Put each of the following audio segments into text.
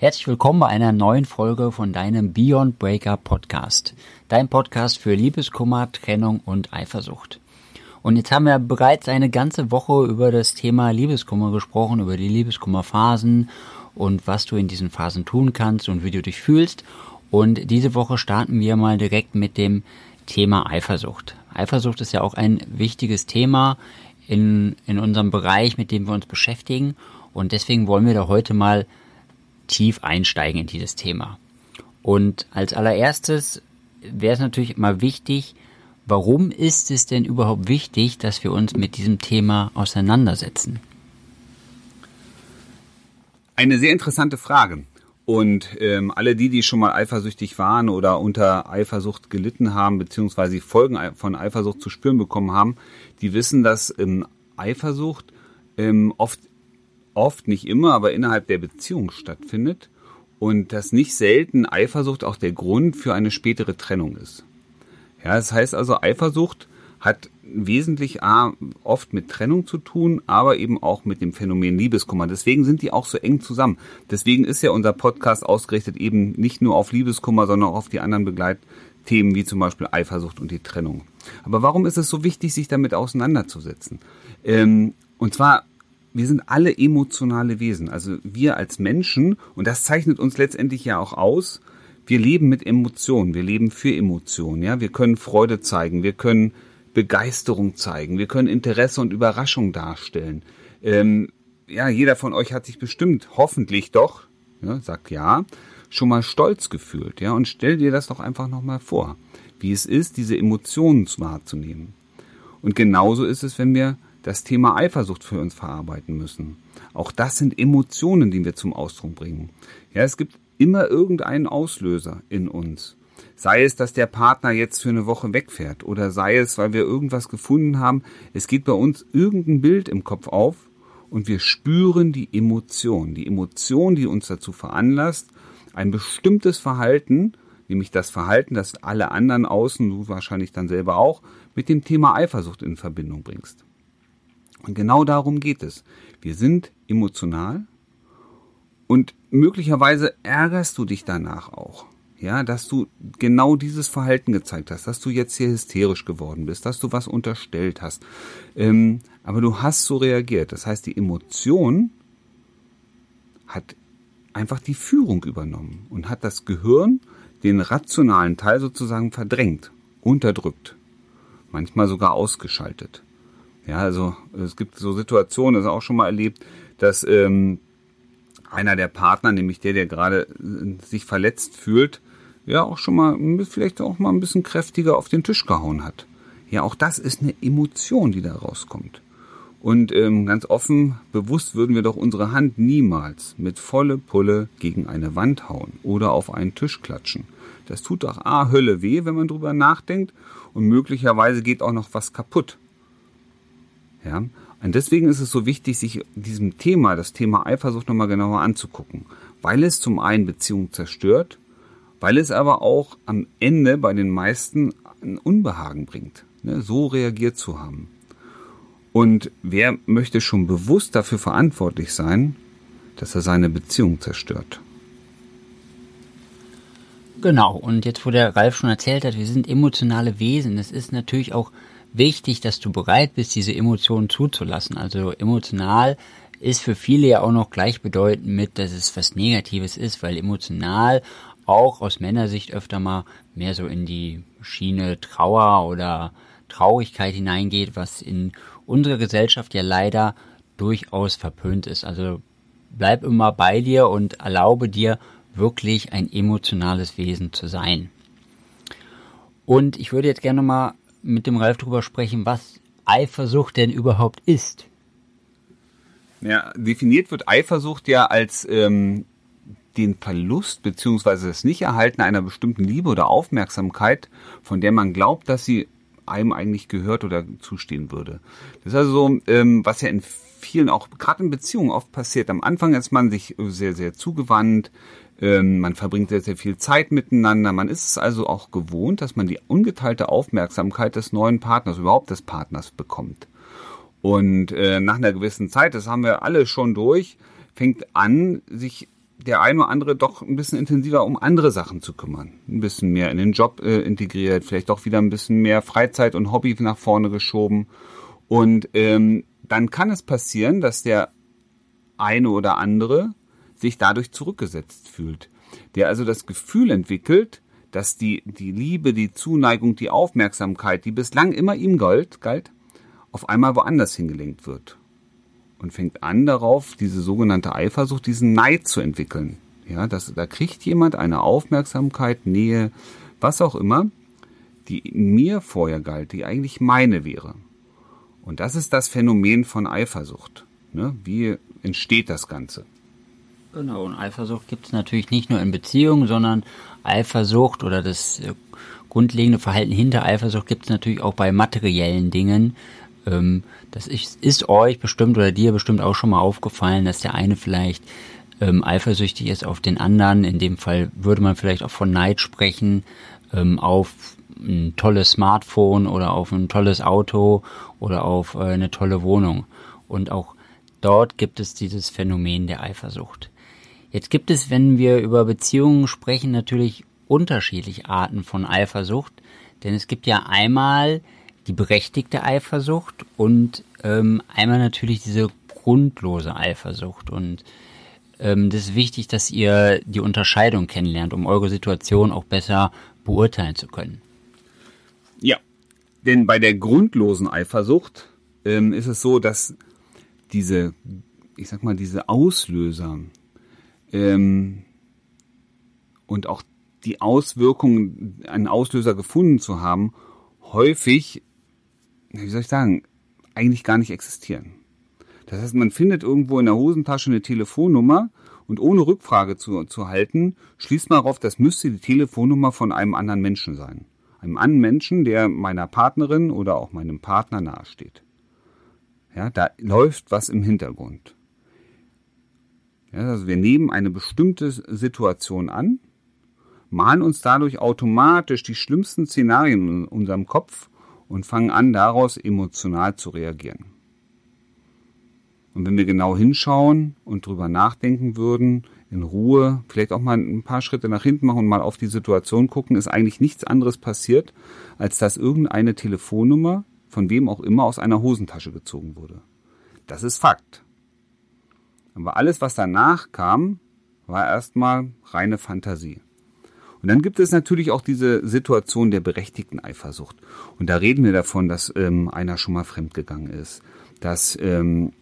Herzlich willkommen bei einer neuen Folge von deinem Beyond Breaker Podcast. Dein Podcast für Liebeskummer, Trennung und Eifersucht. Und jetzt haben wir bereits eine ganze Woche über das Thema Liebeskummer gesprochen, über die Liebeskummerphasen und was du in diesen Phasen tun kannst und wie du dich fühlst. Und diese Woche starten wir mal direkt mit dem Thema Eifersucht. Eifersucht ist ja auch ein wichtiges Thema in, in unserem Bereich, mit dem wir uns beschäftigen. Und deswegen wollen wir da heute mal tief einsteigen in dieses Thema. Und als allererstes wäre es natürlich mal wichtig, warum ist es denn überhaupt wichtig, dass wir uns mit diesem Thema auseinandersetzen? Eine sehr interessante Frage. Und ähm, alle die, die schon mal eifersüchtig waren oder unter Eifersucht gelitten haben, beziehungsweise Folgen von Eifersucht zu spüren bekommen haben, die wissen, dass ähm, Eifersucht ähm, oft oft, nicht immer, aber innerhalb der Beziehung stattfindet und dass nicht selten Eifersucht auch der Grund für eine spätere Trennung ist. Ja, das heißt also, Eifersucht hat wesentlich A, oft mit Trennung zu tun, aber eben auch mit dem Phänomen Liebeskummer. Deswegen sind die auch so eng zusammen. Deswegen ist ja unser Podcast ausgerichtet eben nicht nur auf Liebeskummer, sondern auch auf die anderen Begleitthemen wie zum Beispiel Eifersucht und die Trennung. Aber warum ist es so wichtig, sich damit auseinanderzusetzen? Ähm, und zwar wir sind alle emotionale Wesen. Also wir als Menschen, und das zeichnet uns letztendlich ja auch aus, wir leben mit Emotionen, wir leben für Emotionen, ja. Wir können Freude zeigen, wir können Begeisterung zeigen, wir können Interesse und Überraschung darstellen. Ähm, ja, jeder von euch hat sich bestimmt, hoffentlich doch, ja, sagt ja, schon mal stolz gefühlt, ja. Und stell dir das doch einfach nochmal vor, wie es ist, diese Emotionen wahrzunehmen. Und genauso ist es, wenn wir das Thema Eifersucht für uns verarbeiten müssen. Auch das sind Emotionen, die wir zum Ausdruck bringen. Ja, es gibt immer irgendeinen Auslöser in uns. Sei es, dass der Partner jetzt für eine Woche wegfährt oder sei es, weil wir irgendwas gefunden haben. Es geht bei uns irgendein Bild im Kopf auf und wir spüren die Emotion. Die Emotion, die uns dazu veranlasst, ein bestimmtes Verhalten, nämlich das Verhalten, das alle anderen außen, du wahrscheinlich dann selber auch, mit dem Thema Eifersucht in Verbindung bringst. Und genau darum geht es. Wir sind emotional und möglicherweise ärgerst du dich danach auch. Ja, dass du genau dieses Verhalten gezeigt hast, dass du jetzt hier hysterisch geworden bist, dass du was unterstellt hast. Ähm, aber du hast so reagiert. Das heißt, die Emotion hat einfach die Führung übernommen und hat das Gehirn, den rationalen Teil sozusagen verdrängt, unterdrückt, manchmal sogar ausgeschaltet. Ja, also es gibt so Situationen, das auch schon mal erlebt, dass ähm, einer der Partner, nämlich der, der gerade äh, sich verletzt fühlt, ja auch schon mal vielleicht auch mal ein bisschen kräftiger auf den Tisch gehauen hat. Ja, auch das ist eine Emotion, die da rauskommt. Und ähm, ganz offen, bewusst würden wir doch unsere Hand niemals mit volle Pulle gegen eine Wand hauen oder auf einen Tisch klatschen. Das tut doch A, Hölle weh, wenn man drüber nachdenkt und möglicherweise geht auch noch was kaputt. Ja? Und deswegen ist es so wichtig, sich diesem Thema, das Thema Eifersucht nochmal genauer anzugucken, weil es zum einen Beziehungen zerstört, weil es aber auch am Ende bei den meisten ein Unbehagen bringt, ne? so reagiert zu haben. Und wer möchte schon bewusst dafür verantwortlich sein, dass er seine Beziehung zerstört? Genau, und jetzt, wo der Ralf schon erzählt hat, wir sind emotionale Wesen. Es ist natürlich auch wichtig, dass du bereit bist, diese Emotionen zuzulassen. Also emotional ist für viele ja auch noch gleichbedeutend mit, dass es was Negatives ist, weil emotional auch aus Männersicht öfter mal mehr so in die Schiene Trauer oder Traurigkeit hineingeht, was in unserer Gesellschaft ja leider durchaus verpönt ist. Also bleib immer bei dir und erlaube dir wirklich ein emotionales Wesen zu sein. Und ich würde jetzt gerne mal mit dem Ralf drüber sprechen, was Eifersucht denn überhaupt ist. Ja, definiert wird Eifersucht ja als ähm, den Verlust beziehungsweise das Nichterhalten einer bestimmten Liebe oder Aufmerksamkeit, von der man glaubt, dass sie einem eigentlich gehört oder zustehen würde. Das ist also so, ähm, was ja in vielen, auch gerade in Beziehungen oft passiert. Am Anfang ist man sich sehr, sehr zugewandt, ähm, man verbringt sehr, sehr viel Zeit miteinander. Man ist es also auch gewohnt, dass man die ungeteilte Aufmerksamkeit des neuen Partners, überhaupt des Partners bekommt. Und äh, nach einer gewissen Zeit, das haben wir alle schon durch, fängt an, sich der ein oder andere doch ein bisschen intensiver um andere Sachen zu kümmern. Ein bisschen mehr in den Job äh, integriert, vielleicht doch wieder ein bisschen mehr Freizeit und Hobby nach vorne geschoben. Und ähm, dann kann es passieren, dass der eine oder andere sich dadurch zurückgesetzt fühlt. Der also das Gefühl entwickelt, dass die, die Liebe, die Zuneigung, die Aufmerksamkeit, die bislang immer ihm galt, galt, auf einmal woanders hingelenkt wird und fängt an darauf, diese sogenannte Eifersucht, diesen Neid zu entwickeln. Ja, das, da kriegt jemand eine Aufmerksamkeit, Nähe, was auch immer, die mir vorher galt, die eigentlich meine wäre. Und das ist das Phänomen von Eifersucht. Ne? Wie entsteht das Ganze? Genau, und Eifersucht gibt es natürlich nicht nur in Beziehungen, sondern Eifersucht oder das äh, grundlegende Verhalten hinter Eifersucht gibt es natürlich auch bei materiellen Dingen, ähm, das ist, ist euch bestimmt oder dir bestimmt auch schon mal aufgefallen, dass der eine vielleicht ähm, eifersüchtig ist auf den anderen. In dem Fall würde man vielleicht auch von Neid sprechen, ähm, auf ein tolles Smartphone oder auf ein tolles Auto oder auf äh, eine tolle Wohnung. Und auch dort gibt es dieses Phänomen der Eifersucht. Jetzt gibt es, wenn wir über Beziehungen sprechen, natürlich unterschiedliche Arten von Eifersucht. Denn es gibt ja einmal die berechtigte Eifersucht und ähm, einmal natürlich diese grundlose Eifersucht. Und ähm, das ist wichtig, dass ihr die Unterscheidung kennenlernt, um eure Situation auch besser beurteilen zu können. Ja, denn bei der grundlosen Eifersucht ähm, ist es so, dass diese, ich sag mal, diese Auslöser ähm, und auch die Auswirkungen, einen Auslöser gefunden zu haben, häufig wie soll ich sagen, eigentlich gar nicht existieren. Das heißt, man findet irgendwo in der Hosentasche eine Telefonnummer und ohne Rückfrage zu, zu halten, schließt man darauf, das müsste die Telefonnummer von einem anderen Menschen sein. Einem anderen Menschen, der meiner Partnerin oder auch meinem Partner nahesteht. Ja, da läuft was im Hintergrund. Ja, also wir nehmen eine bestimmte Situation an, malen uns dadurch automatisch die schlimmsten Szenarien in unserem Kopf und fangen an, daraus emotional zu reagieren. Und wenn wir genau hinschauen und drüber nachdenken würden, in Ruhe, vielleicht auch mal ein paar Schritte nach hinten machen und mal auf die Situation gucken, ist eigentlich nichts anderes passiert, als dass irgendeine Telefonnummer von wem auch immer aus einer Hosentasche gezogen wurde. Das ist Fakt. Aber alles, was danach kam, war erstmal reine Fantasie. Und dann gibt es natürlich auch diese Situation der berechtigten Eifersucht. Und da reden wir davon, dass ähm, einer schon mal fremdgegangen ist, dass ähm,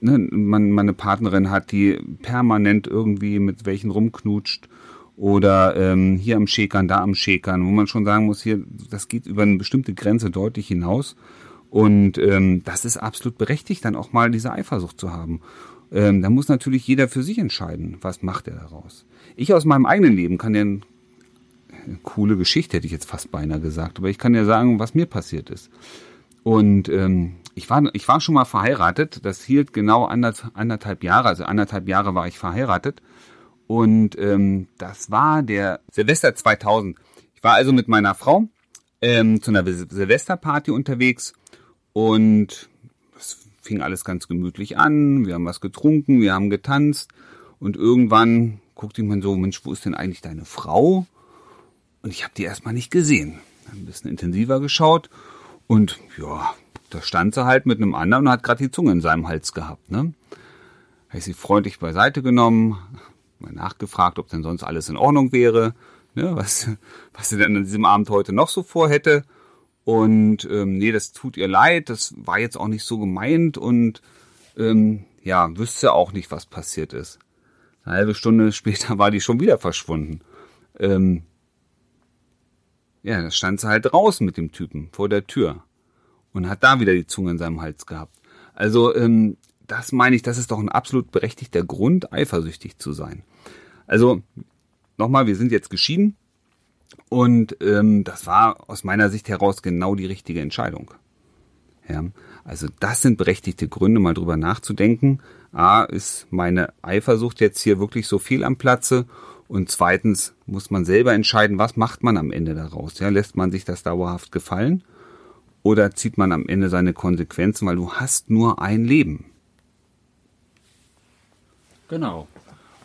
ne, man, man eine Partnerin hat, die permanent irgendwie mit welchen rumknutscht oder ähm, hier am Schäkern, da am Schäkern, wo man schon sagen muss, hier, das geht über eine bestimmte Grenze deutlich hinaus. Und ähm, das ist absolut berechtigt, dann auch mal diese Eifersucht zu haben. Ähm, da muss natürlich jeder für sich entscheiden, was macht er daraus. Ich aus meinem eigenen Leben kann dir coole Geschichte, hätte ich jetzt fast beinahe gesagt. Aber ich kann ja sagen, was mir passiert ist. Und ähm, ich, war, ich war schon mal verheiratet. Das hielt genau anderthalb Jahre. Also anderthalb Jahre war ich verheiratet. Und ähm, das war der Silvester 2000. Ich war also mit meiner Frau ähm, zu einer Silvesterparty unterwegs und fing alles ganz gemütlich an. Wir haben was getrunken, wir haben getanzt und irgendwann guckte ich mir so, Mensch, wo ist denn eigentlich deine Frau? Und ich habe die erstmal nicht gesehen. Ein bisschen intensiver geschaut und ja, da stand sie halt mit einem anderen und hat gerade die Zunge in seinem Hals gehabt. Ne? Habe ich sie freundlich beiseite genommen, mal nachgefragt, ob denn sonst alles in Ordnung wäre, ne? was, was sie denn an diesem Abend heute noch so vorhätte. Und ähm, nee, das tut ihr leid, das war jetzt auch nicht so gemeint und ähm, ja, wüsste auch nicht, was passiert ist. Eine halbe Stunde später war die schon wieder verschwunden. Ähm, ja, da stand sie halt draußen mit dem Typen vor der Tür und hat da wieder die Zunge in seinem Hals gehabt. Also ähm, das meine ich, das ist doch ein absolut berechtigter Grund, eifersüchtig zu sein. Also nochmal, wir sind jetzt geschieden und ähm, das war aus meiner Sicht heraus genau die richtige Entscheidung. Ja, also das sind berechtigte Gründe, mal drüber nachzudenken. A, ist meine Eifersucht jetzt hier wirklich so viel am Platze und zweitens muss man selber entscheiden, was macht man am Ende daraus. Ja, lässt man sich das dauerhaft gefallen oder zieht man am Ende seine Konsequenzen, weil du hast nur ein Leben. Genau.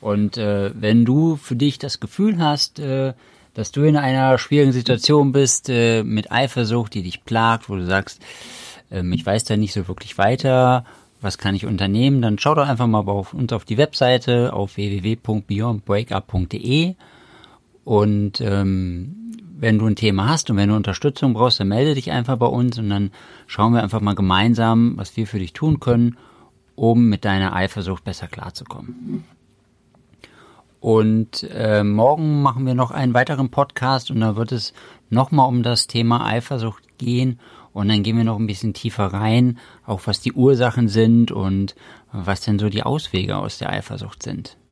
Und äh, wenn du für dich das Gefühl hast, äh, dass du in einer schwierigen Situation bist äh, mit Eifersucht, die dich plagt, wo du sagst, ähm, ich weiß da nicht so wirklich weiter, was kann ich unternehmen, dann schau doch einfach mal auf uns auf die Webseite auf www.beyondbreakup.de und ähm, wenn du ein Thema hast und wenn du Unterstützung brauchst, dann melde dich einfach bei uns und dann schauen wir einfach mal gemeinsam, was wir für dich tun können, um mit deiner Eifersucht besser klarzukommen. Und äh, morgen machen wir noch einen weiteren Podcast und da wird es nochmal um das Thema Eifersucht gehen. Und dann gehen wir noch ein bisschen tiefer rein, auch was die Ursachen sind und was denn so die Auswege aus der Eifersucht sind.